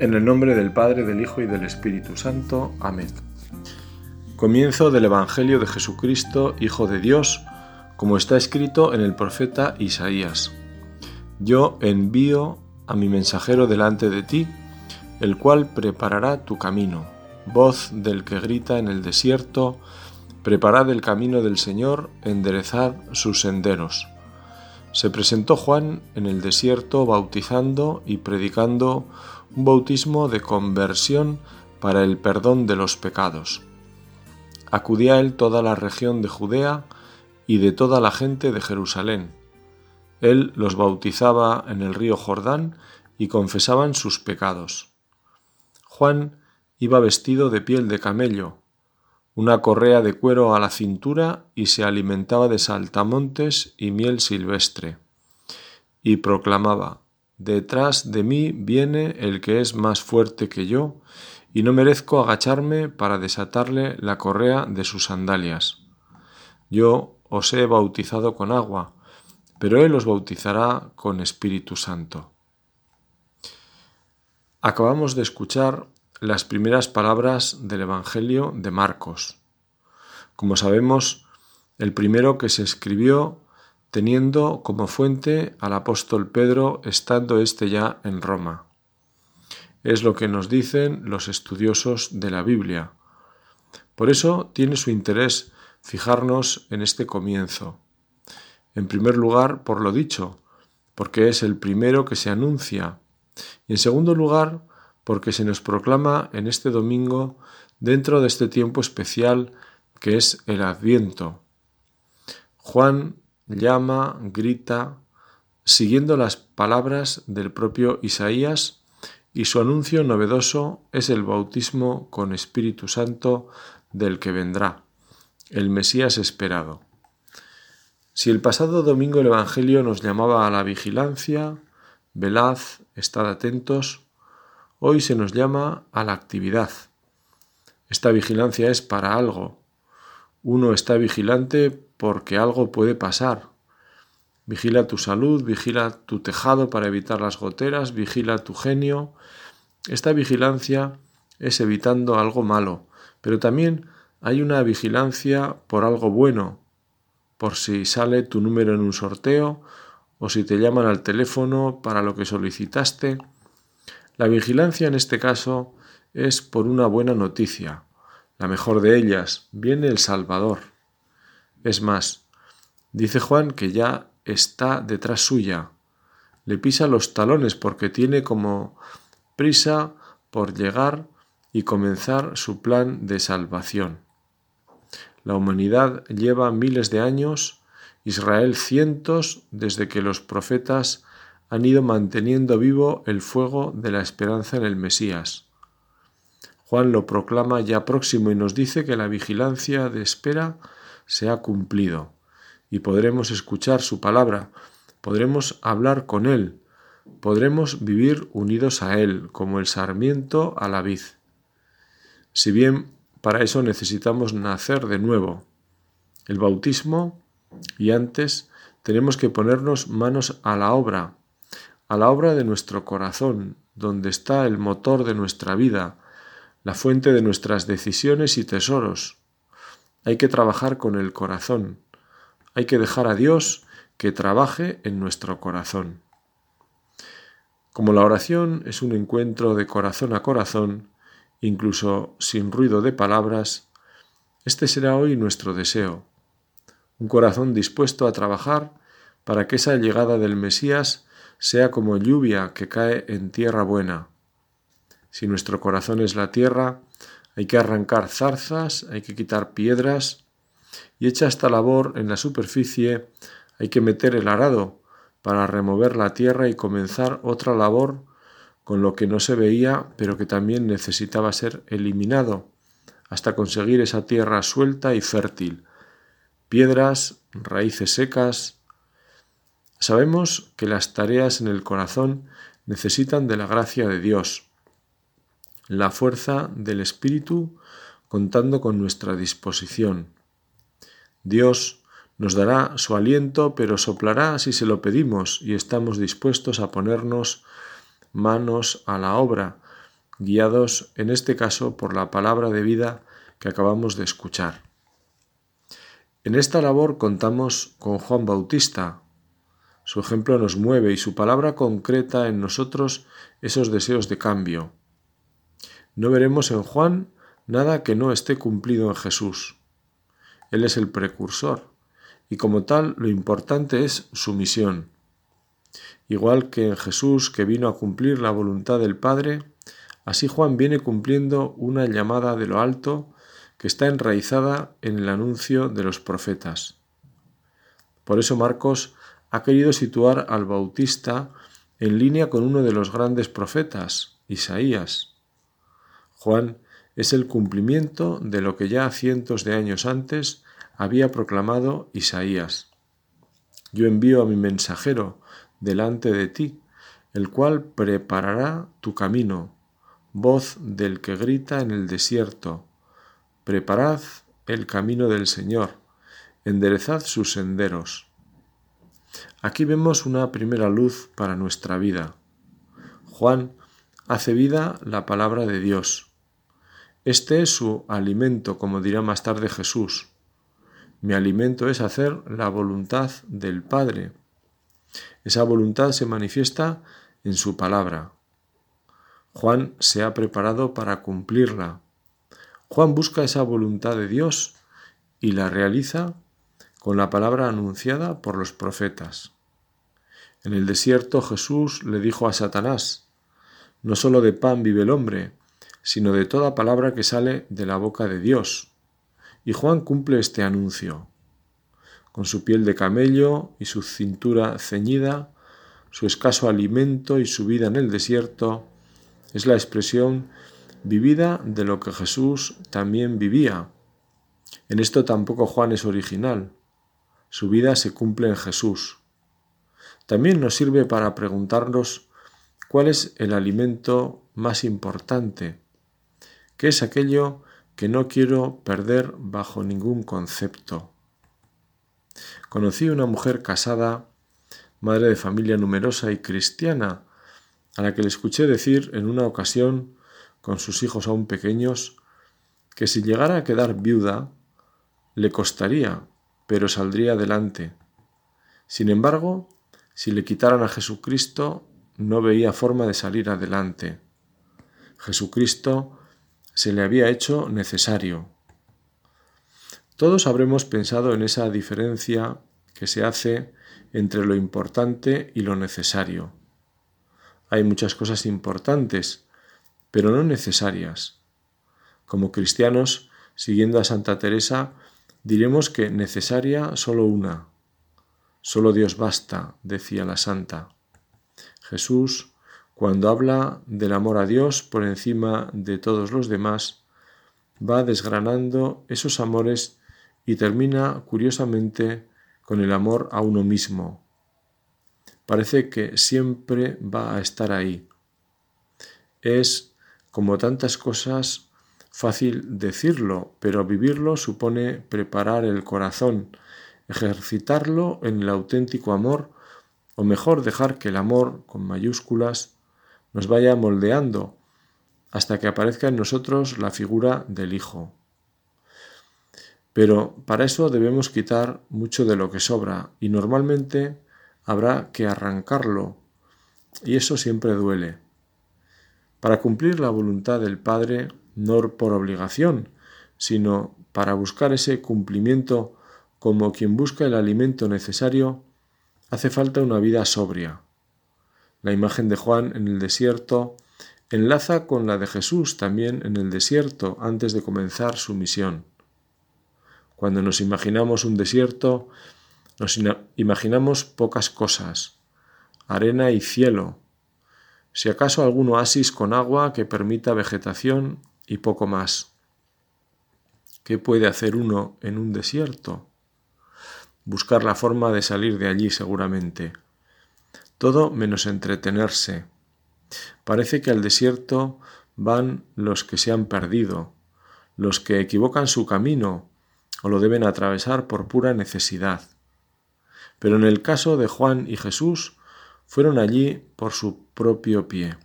En el nombre del Padre, del Hijo y del Espíritu Santo. Amén. Comienzo del Evangelio de Jesucristo, Hijo de Dios, como está escrito en el profeta Isaías. Yo envío a mi mensajero delante de ti, el cual preparará tu camino. Voz del que grita en el desierto, preparad el camino del Señor, enderezad sus senderos. Se presentó Juan en el desierto bautizando y predicando un bautismo de conversión para el perdón de los pecados. Acudía él toda la región de Judea y de toda la gente de Jerusalén. Él los bautizaba en el río Jordán y confesaban sus pecados. Juan iba vestido de piel de camello, una correa de cuero a la cintura y se alimentaba de saltamontes y miel silvestre. Y proclamaba, Detrás de mí viene el que es más fuerte que yo, y no merezco agacharme para desatarle la correa de sus sandalias. Yo os he bautizado con agua, pero Él os bautizará con Espíritu Santo. Acabamos de escuchar las primeras palabras del Evangelio de Marcos. Como sabemos, el primero que se escribió teniendo como fuente al apóstol Pedro estando éste ya en Roma. Es lo que nos dicen los estudiosos de la Biblia. Por eso tiene su interés fijarnos en este comienzo. En primer lugar, por lo dicho, porque es el primero que se anuncia, y en segundo lugar, porque se nos proclama en este domingo dentro de este tiempo especial que es el Adviento. Juan llama, grita, siguiendo las palabras del propio Isaías, y su anuncio novedoso es el bautismo con Espíritu Santo del que vendrá, el Mesías esperado. Si el pasado domingo el Evangelio nos llamaba a la vigilancia, velad, estad atentos, hoy se nos llama a la actividad. Esta vigilancia es para algo, uno está vigilante porque algo puede pasar. Vigila tu salud, vigila tu tejado para evitar las goteras, vigila tu genio. Esta vigilancia es evitando algo malo, pero también hay una vigilancia por algo bueno, por si sale tu número en un sorteo o si te llaman al teléfono para lo que solicitaste. La vigilancia en este caso es por una buena noticia, la mejor de ellas, viene el Salvador. Es más, dice Juan que ya está detrás suya, le pisa los talones porque tiene como prisa por llegar y comenzar su plan de salvación. La humanidad lleva miles de años, Israel cientos desde que los profetas han ido manteniendo vivo el fuego de la esperanza en el Mesías. Juan lo proclama ya próximo y nos dice que la vigilancia de espera se ha cumplido y podremos escuchar su palabra, podremos hablar con Él, podremos vivir unidos a Él como el sarmiento a la vid. Si bien para eso necesitamos nacer de nuevo, el bautismo y antes tenemos que ponernos manos a la obra, a la obra de nuestro corazón, donde está el motor de nuestra vida, la fuente de nuestras decisiones y tesoros. Hay que trabajar con el corazón. Hay que dejar a Dios que trabaje en nuestro corazón. Como la oración es un encuentro de corazón a corazón, incluso sin ruido de palabras, este será hoy nuestro deseo. Un corazón dispuesto a trabajar para que esa llegada del Mesías sea como lluvia que cae en tierra buena, si nuestro corazón es la tierra, hay que arrancar zarzas, hay que quitar piedras, y hecha esta labor en la superficie, hay que meter el arado para remover la tierra y comenzar otra labor con lo que no se veía, pero que también necesitaba ser eliminado, hasta conseguir esa tierra suelta y fértil. Piedras, raíces secas. Sabemos que las tareas en el corazón necesitan de la gracia de Dios la fuerza del Espíritu contando con nuestra disposición. Dios nos dará su aliento, pero soplará si se lo pedimos y estamos dispuestos a ponernos manos a la obra, guiados en este caso por la palabra de vida que acabamos de escuchar. En esta labor contamos con Juan Bautista. Su ejemplo nos mueve y su palabra concreta en nosotros esos deseos de cambio. No veremos en Juan nada que no esté cumplido en Jesús. Él es el precursor y como tal lo importante es su misión. Igual que en Jesús que vino a cumplir la voluntad del Padre, así Juan viene cumpliendo una llamada de lo alto que está enraizada en el anuncio de los profetas. Por eso Marcos ha querido situar al Bautista en línea con uno de los grandes profetas, Isaías. Juan es el cumplimiento de lo que ya cientos de años antes había proclamado Isaías. Yo envío a mi mensajero delante de ti, el cual preparará tu camino, voz del que grita en el desierto. Preparad el camino del Señor, enderezad sus senderos. Aquí vemos una primera luz para nuestra vida. Juan hace vida la palabra de Dios. Este es su alimento, como dirá más tarde Jesús. Mi alimento es hacer la voluntad del Padre. Esa voluntad se manifiesta en su palabra. Juan se ha preparado para cumplirla. Juan busca esa voluntad de Dios y la realiza con la palabra anunciada por los profetas. En el desierto Jesús le dijo a Satanás, no sólo de pan vive el hombre, sino de toda palabra que sale de la boca de Dios. Y Juan cumple este anuncio. Con su piel de camello y su cintura ceñida, su escaso alimento y su vida en el desierto, es la expresión vivida de lo que Jesús también vivía. En esto tampoco Juan es original. Su vida se cumple en Jesús. También nos sirve para preguntarnos cuál es el alimento más importante, qué es aquello que no quiero perder bajo ningún concepto. Conocí una mujer casada, madre de familia numerosa y cristiana, a la que le escuché decir en una ocasión, con sus hijos aún pequeños, que si llegara a quedar viuda, le costaría, pero saldría adelante. Sin embargo, si le quitaran a Jesucristo, no veía forma de salir adelante. Jesucristo se le había hecho necesario. Todos habremos pensado en esa diferencia que se hace entre lo importante y lo necesario. Hay muchas cosas importantes, pero no necesarias. Como cristianos, siguiendo a Santa Teresa, diremos que necesaria solo una. Solo Dios basta, decía la santa. Jesús, cuando habla del amor a Dios por encima de todos los demás, va desgranando esos amores y termina curiosamente con el amor a uno mismo, parece que siempre va a estar ahí. Es, como tantas cosas, fácil decirlo, pero vivirlo supone preparar el corazón, ejercitarlo en el auténtico amor, o mejor dejar que el amor, con mayúsculas, nos vaya moldeando hasta que aparezca en nosotros la figura del Hijo. Pero para eso debemos quitar mucho de lo que sobra y normalmente habrá que arrancarlo, y eso siempre duele. Para cumplir la voluntad del Padre, no por obligación, sino para buscar ese cumplimiento como quien busca el alimento necesario, hace falta una vida sobria. La imagen de Juan en el desierto enlaza con la de Jesús también en el desierto antes de comenzar su misión. Cuando nos imaginamos un desierto, nos imaginamos pocas cosas, arena y cielo, si acaso algún oasis con agua que permita vegetación y poco más. ¿Qué puede hacer uno en un desierto? Buscar la forma de salir de allí seguramente. Todo menos entretenerse. Parece que al desierto van los que se han perdido, los que equivocan su camino o lo deben atravesar por pura necesidad pero en el caso de Juan y Jesús fueron allí por su propio pie.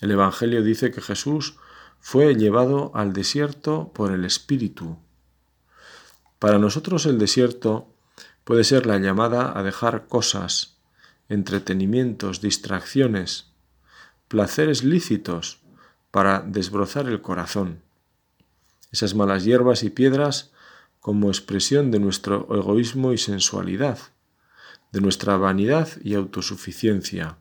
El Evangelio dice que Jesús fue llevado al desierto por el Espíritu. Para nosotros el desierto puede ser la llamada a dejar cosas, entretenimientos, distracciones, placeres lícitos para desbrozar el corazón. Esas malas hierbas y piedras como expresión de nuestro egoísmo y sensualidad, de nuestra vanidad y autosuficiencia.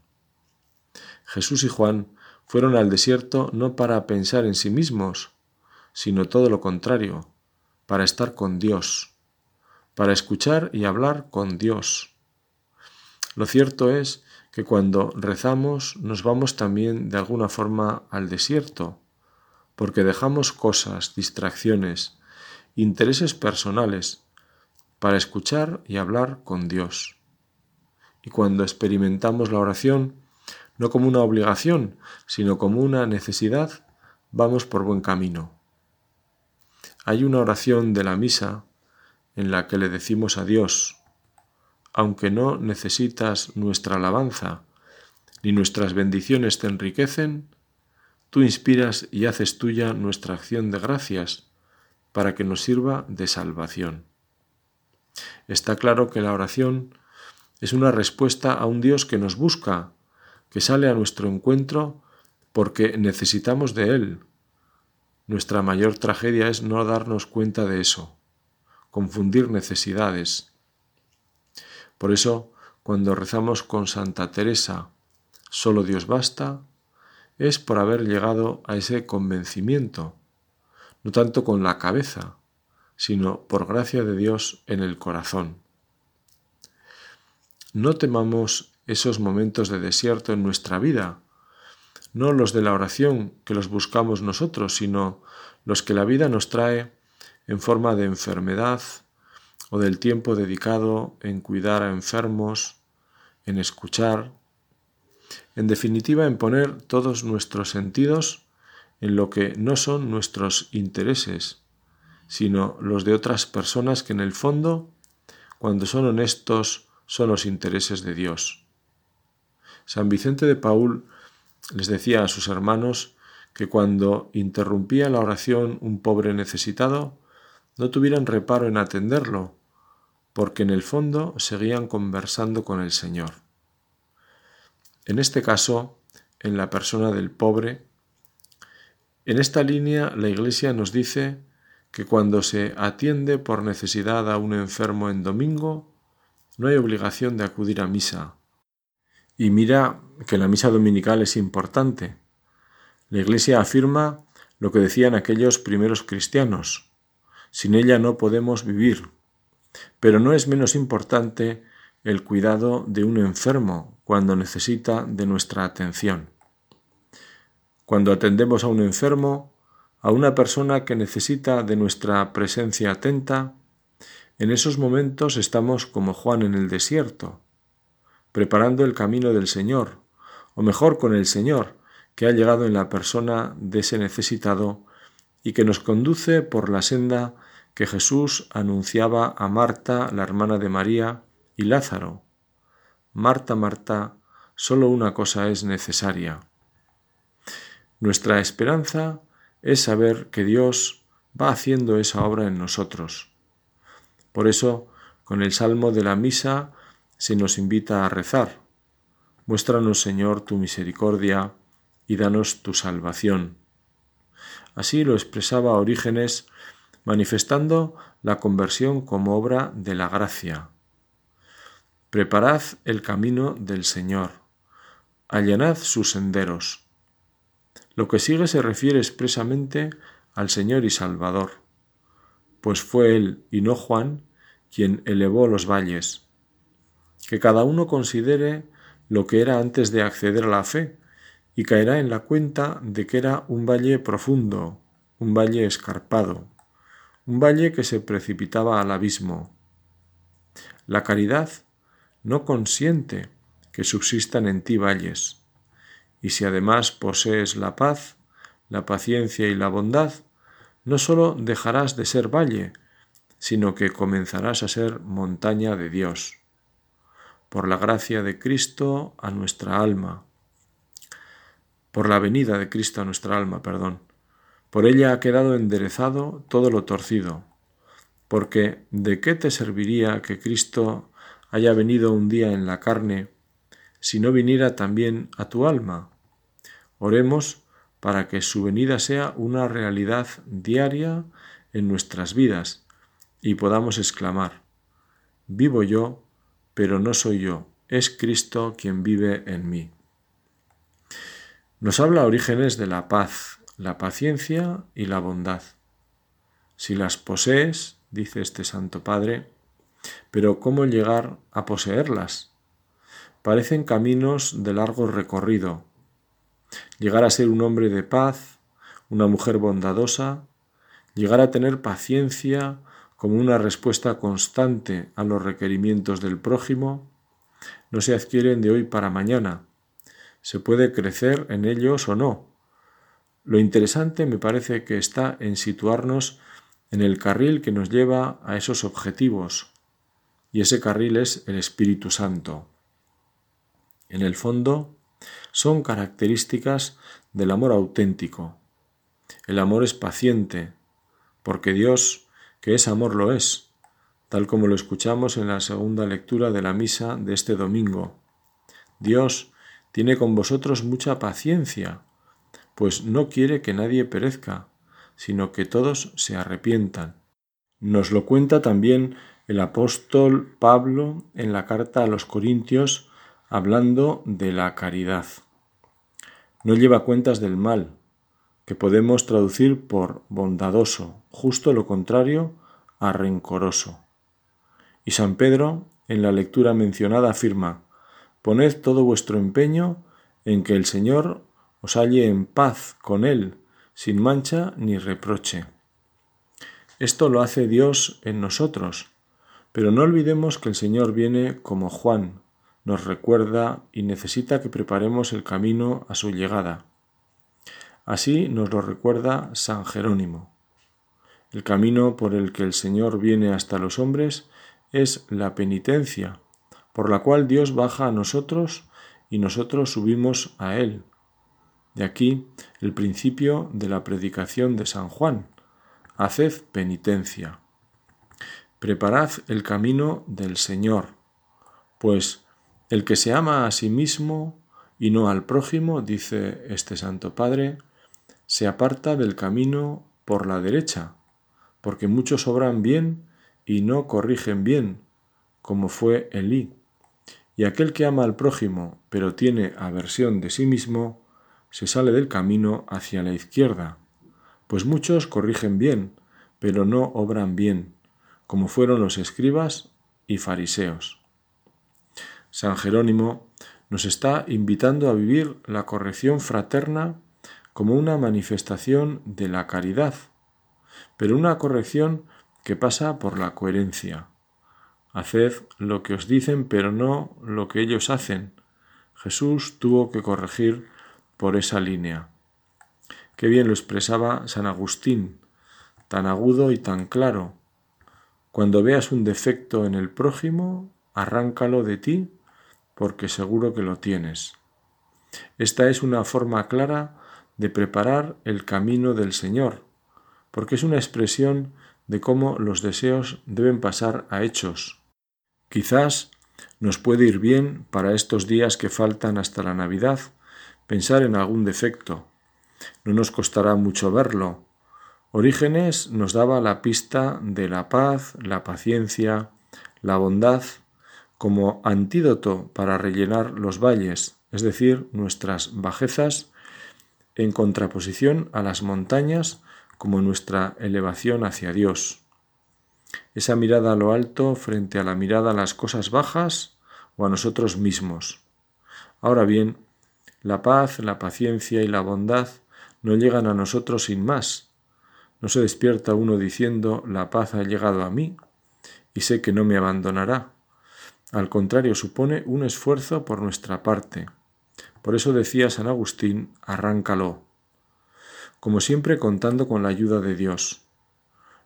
Jesús y Juan fueron al desierto no para pensar en sí mismos, sino todo lo contrario, para estar con Dios, para escuchar y hablar con Dios. Lo cierto es que cuando rezamos nos vamos también de alguna forma al desierto, porque dejamos cosas, distracciones, intereses personales para escuchar y hablar con Dios. Y cuando experimentamos la oración, no como una obligación, sino como una necesidad, vamos por buen camino. Hay una oración de la misa en la que le decimos a Dios, aunque no necesitas nuestra alabanza, ni nuestras bendiciones te enriquecen, tú inspiras y haces tuya nuestra acción de gracias para que nos sirva de salvación. Está claro que la oración es una respuesta a un Dios que nos busca, que sale a nuestro encuentro porque necesitamos de Él. Nuestra mayor tragedia es no darnos cuenta de eso, confundir necesidades. Por eso, cuando rezamos con Santa Teresa, solo Dios basta, es por haber llegado a ese convencimiento, no tanto con la cabeza, sino por gracia de Dios en el corazón. No temamos esos momentos de desierto en nuestra vida, no los de la oración que los buscamos nosotros, sino los que la vida nos trae en forma de enfermedad, o del tiempo dedicado en cuidar a enfermos, en escuchar, en definitiva en poner todos nuestros sentidos en lo que no son nuestros intereses, sino los de otras personas que en el fondo, cuando son honestos, son los intereses de Dios. San Vicente de Paul les decía a sus hermanos que cuando interrumpía la oración un pobre necesitado, no tuvieran reparo en atenderlo, porque en el fondo seguían conversando con el Señor. En este caso, en la persona del pobre, en esta línea la Iglesia nos dice que cuando se atiende por necesidad a un enfermo en domingo, no hay obligación de acudir a misa. Y mira que la misa dominical es importante. La Iglesia afirma lo que decían aquellos primeros cristianos. Sin ella no podemos vivir. Pero no es menos importante el cuidado de un enfermo cuando necesita de nuestra atención. Cuando atendemos a un enfermo, a una persona que necesita de nuestra presencia atenta, en esos momentos estamos como Juan en el desierto, preparando el camino del Señor, o mejor con el Señor, que ha llegado en la persona de ese necesitado y que nos conduce por la senda que Jesús anunciaba a Marta, la hermana de María, y Lázaro. Marta, Marta, solo una cosa es necesaria. Nuestra esperanza es saber que Dios va haciendo esa obra en nosotros. Por eso, con el salmo de la misa se nos invita a rezar. Muéstranos, Señor, tu misericordia y danos tu salvación. Así lo expresaba Orígenes manifestando la conversión como obra de la gracia. Preparad el camino del Señor, allanad sus senderos. Lo que sigue se refiere expresamente al Señor y Salvador, pues fue Él y no Juan quien elevó los valles. Que cada uno considere lo que era antes de acceder a la fe y caerá en la cuenta de que era un valle profundo, un valle escarpado, un valle que se precipitaba al abismo. La caridad no consiente que subsistan en ti valles, y si además posees la paz, la paciencia y la bondad, no sólo dejarás de ser valle, sino que comenzarás a ser montaña de Dios. Por la gracia de Cristo a nuestra alma. por la venida de Cristo a nuestra alma, perdón. Por ella ha quedado enderezado todo lo torcido. Porque ¿de qué te serviría que Cristo haya venido un día en la carne si no viniera también a tu alma? Oremos para que su venida sea una realidad diaria en nuestras vidas y podamos exclamar, vivo yo, pero no soy yo, es Cristo quien vive en mí. Nos habla Orígenes de la paz, la paciencia y la bondad. Si las posees, dice este Santo Padre, pero ¿cómo llegar a poseerlas? Parecen caminos de largo recorrido. Llegar a ser un hombre de paz, una mujer bondadosa, llegar a tener paciencia como una respuesta constante a los requerimientos del prójimo, no se adquieren de hoy para mañana. Se puede crecer en ellos o no. Lo interesante me parece que está en situarnos en el carril que nos lleva a esos objetivos, y ese carril es el Espíritu Santo. En el fondo, son características del amor auténtico. El amor es paciente, porque Dios, que es amor, lo es, tal como lo escuchamos en la segunda lectura de la misa de este domingo. Dios tiene con vosotros mucha paciencia, pues no quiere que nadie perezca, sino que todos se arrepientan. Nos lo cuenta también el apóstol Pablo en la carta a los Corintios hablando de la caridad. No lleva cuentas del mal, que podemos traducir por bondadoso, justo lo contrario a rencoroso. Y San Pedro, en la lectura mencionada, afirma, Poned todo vuestro empeño en que el Señor os halle en paz con Él, sin mancha ni reproche. Esto lo hace Dios en nosotros, pero no olvidemos que el Señor viene como Juan, nos recuerda y necesita que preparemos el camino a su llegada. Así nos lo recuerda San Jerónimo. El camino por el que el Señor viene hasta los hombres es la penitencia, por la cual Dios baja a nosotros y nosotros subimos a Él. De aquí el principio de la predicación de San Juan. Haced penitencia. Preparad el camino del Señor, pues el que se ama a sí mismo y no al prójimo, dice este Santo Padre, se aparta del camino por la derecha, porque muchos obran bien y no corrigen bien, como fue Elí. Y aquel que ama al prójimo, pero tiene aversión de sí mismo, se sale del camino hacia la izquierda, pues muchos corrigen bien, pero no obran bien, como fueron los escribas y fariseos. San Jerónimo nos está invitando a vivir la corrección fraterna como una manifestación de la caridad, pero una corrección que pasa por la coherencia. Haced lo que os dicen, pero no lo que ellos hacen. Jesús tuvo que corregir por esa línea. Qué bien lo expresaba San Agustín, tan agudo y tan claro. Cuando veas un defecto en el prójimo, arráncalo de ti, porque seguro que lo tienes. Esta es una forma clara de preparar el camino del Señor, porque es una expresión de cómo los deseos deben pasar a hechos. Quizás nos puede ir bien para estos días que faltan hasta la Navidad pensar en algún defecto. No nos costará mucho verlo. Orígenes nos daba la pista de la paz, la paciencia, la bondad como antídoto para rellenar los valles, es decir, nuestras bajezas en contraposición a las montañas como nuestra elevación hacia Dios. Esa mirada a lo alto frente a la mirada a las cosas bajas o a nosotros mismos. Ahora bien, la paz, la paciencia y la bondad no llegan a nosotros sin más. No se despierta uno diciendo la paz ha llegado a mí y sé que no me abandonará. Al contrario, supone un esfuerzo por nuestra parte por eso decía San Agustín, arráncalo. Como siempre contando con la ayuda de Dios.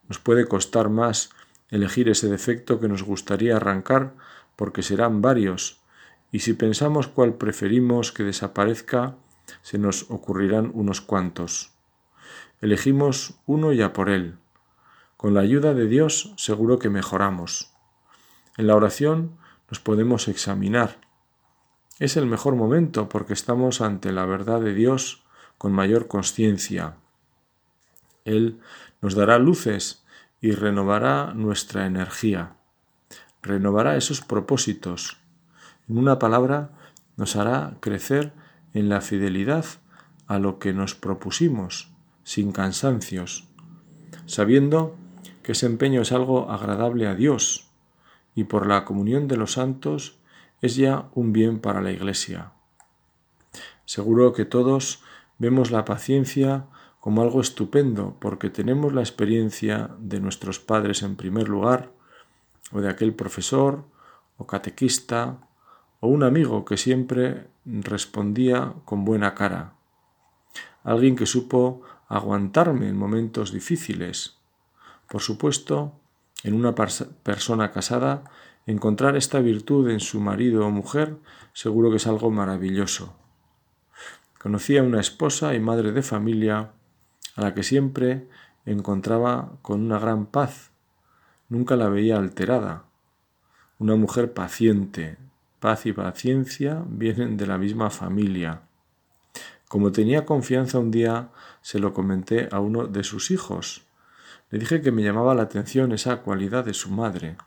Nos puede costar más elegir ese defecto que nos gustaría arrancar porque serán varios, y si pensamos cuál preferimos que desaparezca, se nos ocurrirán unos cuantos. Elegimos uno ya por él. Con la ayuda de Dios seguro que mejoramos. En la oración nos podemos examinar. Es el mejor momento porque estamos ante la verdad de Dios con mayor conciencia. Él nos dará luces y renovará nuestra energía. Renovará esos propósitos. En una palabra, nos hará crecer en la fidelidad a lo que nos propusimos, sin cansancios, sabiendo que ese empeño es algo agradable a Dios y por la comunión de los santos es ya un bien para la Iglesia. Seguro que todos vemos la paciencia como algo estupendo porque tenemos la experiencia de nuestros padres en primer lugar, o de aquel profesor o catequista o un amigo que siempre respondía con buena cara, alguien que supo aguantarme en momentos difíciles. Por supuesto, en una persona casada, encontrar esta virtud en su marido o mujer seguro que es algo maravilloso. Conocí a una esposa y madre de familia a la que siempre encontraba con una gran paz. Nunca la veía alterada. Una mujer paciente, paz y paciencia vienen de la misma familia. Como tenía confianza un día, se lo comenté a uno de sus hijos. Le dije que me llamaba la atención esa cualidad de su madre.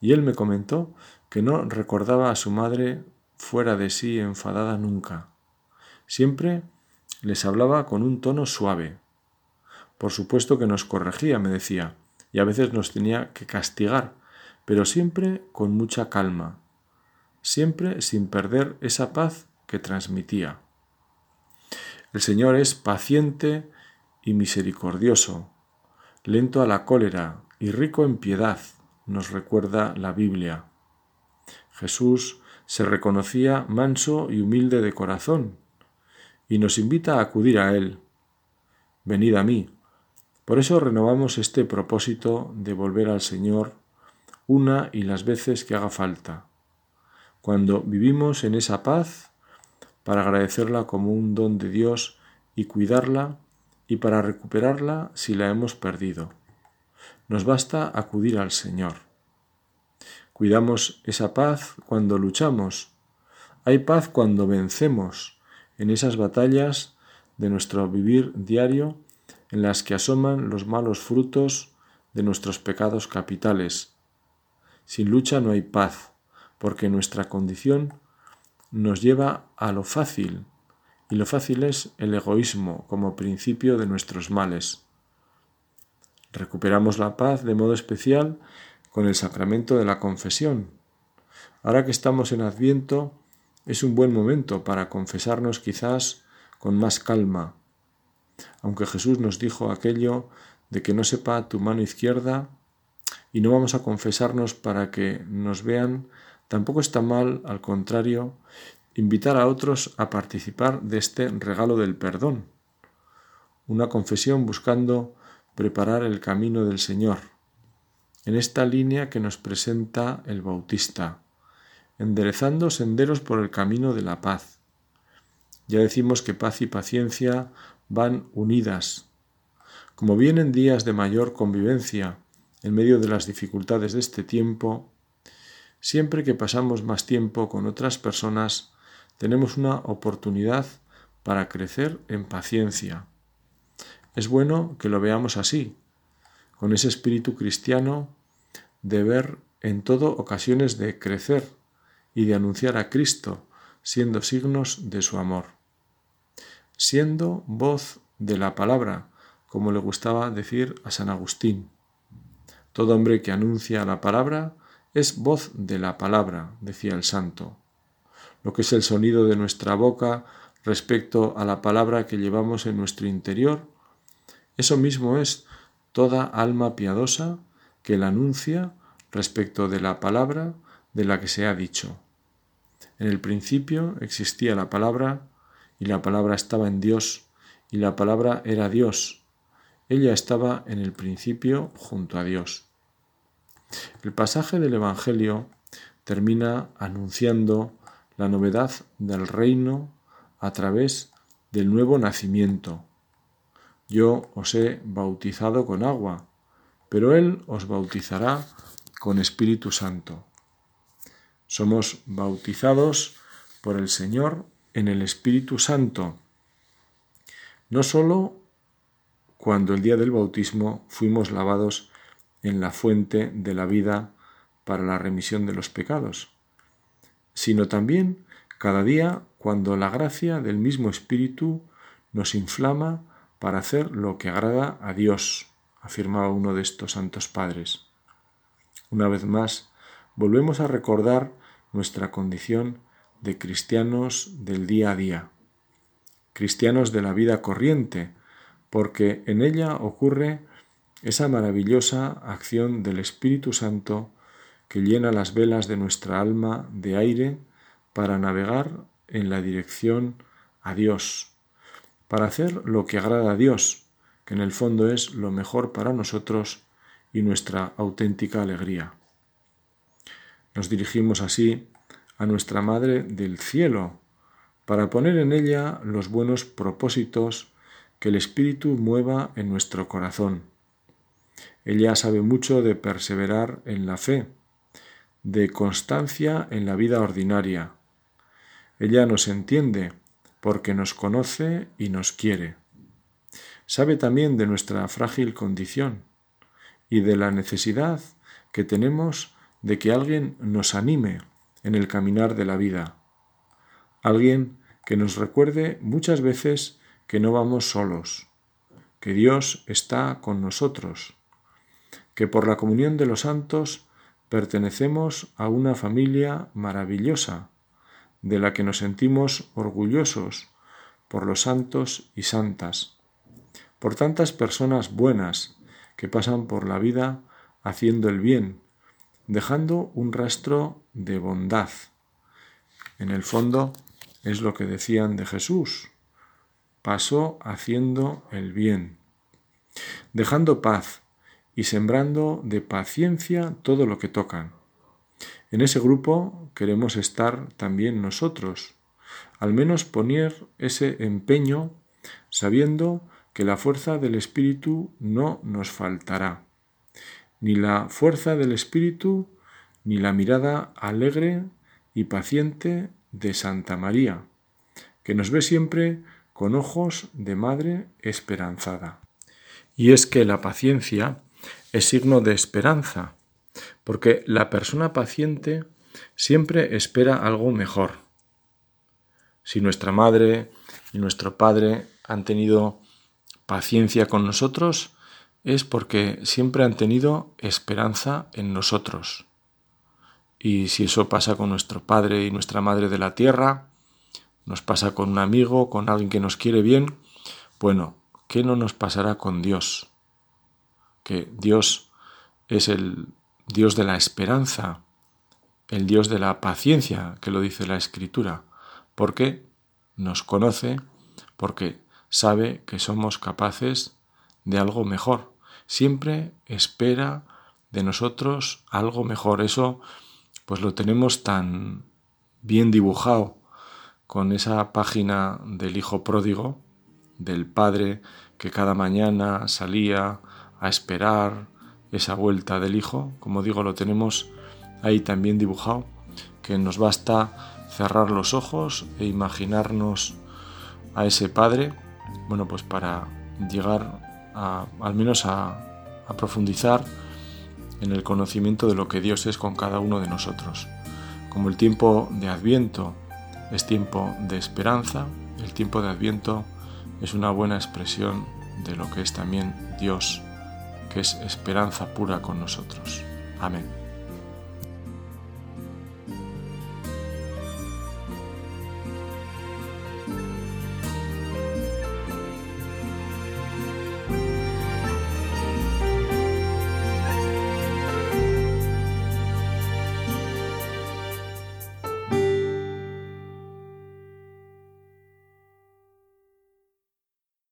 Y él me comentó que no recordaba a su madre fuera de sí enfadada nunca. Siempre les hablaba con un tono suave. Por supuesto que nos corregía, me decía, y a veces nos tenía que castigar, pero siempre con mucha calma, siempre sin perder esa paz que transmitía. El Señor es paciente y misericordioso, lento a la cólera y rico en piedad, nos recuerda la Biblia. Jesús se reconocía manso y humilde de corazón, y nos invita a acudir a Él. Venid a mí. Por eso renovamos este propósito de volver al Señor una y las veces que haga falta cuando vivimos en esa paz, para agradecerla como un don de Dios y cuidarla, y para recuperarla si la hemos perdido. Nos basta acudir al Señor. Cuidamos esa paz cuando luchamos. Hay paz cuando vencemos en esas batallas de nuestro vivir diario en las que asoman los malos frutos de nuestros pecados capitales. Sin lucha no hay paz porque nuestra condición nos lleva a lo fácil, y lo fácil es el egoísmo como principio de nuestros males. Recuperamos la paz de modo especial con el sacramento de la confesión. Ahora que estamos en Adviento, es un buen momento para confesarnos quizás con más calma. Aunque Jesús nos dijo aquello de que no sepa tu mano izquierda, y no vamos a confesarnos para que nos vean Tampoco está mal, al contrario, invitar a otros a participar de este regalo del perdón. Una confesión buscando preparar el camino del Señor, en esta línea que nos presenta el Bautista, enderezando senderos por el camino de la paz. Ya decimos que paz y paciencia van unidas. Como vienen días de mayor convivencia en medio de las dificultades de este tiempo, Siempre que pasamos más tiempo con otras personas, tenemos una oportunidad para crecer en paciencia. Es bueno que lo veamos así, con ese espíritu cristiano de ver en todo ocasiones de crecer y de anunciar a Cristo, siendo signos de su amor. Siendo voz de la palabra, como le gustaba decir a San Agustín. Todo hombre que anuncia la palabra es voz de la palabra, decía el santo. Lo que es el sonido de nuestra boca respecto a la palabra que llevamos en nuestro interior, eso mismo es toda alma piadosa que la anuncia respecto de la palabra de la que se ha dicho. En el principio existía la palabra y la palabra estaba en Dios y la palabra era Dios. Ella estaba en el principio junto a Dios. El pasaje del Evangelio termina anunciando la novedad del reino a través del nuevo nacimiento. Yo os he bautizado con agua, pero Él os bautizará con Espíritu Santo. Somos bautizados por el Señor en el Espíritu Santo, no sólo cuando el día del bautismo fuimos lavados en la fuente de la vida para la remisión de los pecados, sino también cada día cuando la gracia del mismo Espíritu nos inflama para hacer lo que agrada a Dios, afirmaba uno de estos santos padres. Una vez más, volvemos a recordar nuestra condición de cristianos del día a día, cristianos de la vida corriente, porque en ella ocurre esa maravillosa acción del Espíritu Santo que llena las velas de nuestra alma de aire para navegar en la dirección a Dios, para hacer lo que agrada a Dios, que en el fondo es lo mejor para nosotros y nuestra auténtica alegría. Nos dirigimos así a nuestra Madre del Cielo, para poner en ella los buenos propósitos que el Espíritu mueva en nuestro corazón. Ella sabe mucho de perseverar en la fe, de constancia en la vida ordinaria. Ella nos entiende porque nos conoce y nos quiere. Sabe también de nuestra frágil condición y de la necesidad que tenemos de que alguien nos anime en el caminar de la vida. Alguien que nos recuerde muchas veces que no vamos solos, que Dios está con nosotros, que por la comunión de los santos pertenecemos a una familia maravillosa, de la que nos sentimos orgullosos por los santos y santas, por tantas personas buenas que pasan por la vida haciendo el bien, dejando un rastro de bondad. En el fondo es lo que decían de Jesús. Pasó haciendo el bien, dejando paz y sembrando de paciencia todo lo que tocan. En ese grupo queremos estar también nosotros, al menos poner ese empeño sabiendo que la fuerza del Espíritu no nos faltará ni la fuerza del espíritu, ni la mirada alegre y paciente de Santa María, que nos ve siempre con ojos de madre esperanzada. Y es que la paciencia es signo de esperanza, porque la persona paciente siempre espera algo mejor. Si nuestra madre y nuestro padre han tenido paciencia con nosotros, es porque siempre han tenido esperanza en nosotros. Y si eso pasa con nuestro Padre y nuestra Madre de la Tierra, nos pasa con un amigo, con alguien que nos quiere bien, bueno, ¿qué no nos pasará con Dios? Que Dios es el Dios de la esperanza, el Dios de la paciencia, que lo dice la Escritura, porque nos conoce, porque sabe que somos capaces de algo mejor. Siempre espera de nosotros algo mejor. Eso pues lo tenemos tan bien dibujado con esa página del hijo pródigo, del padre que cada mañana salía a esperar esa vuelta del hijo. Como digo, lo tenemos ahí también dibujado, que nos basta cerrar los ojos e imaginarnos a ese padre, bueno, pues para llegar al menos a, a profundizar en el conocimiento de lo que Dios es con cada uno de nosotros. Como el tiempo de Adviento es tiempo de esperanza, el tiempo de Adviento es una buena expresión de lo que es también Dios, que es esperanza pura con nosotros. Amén.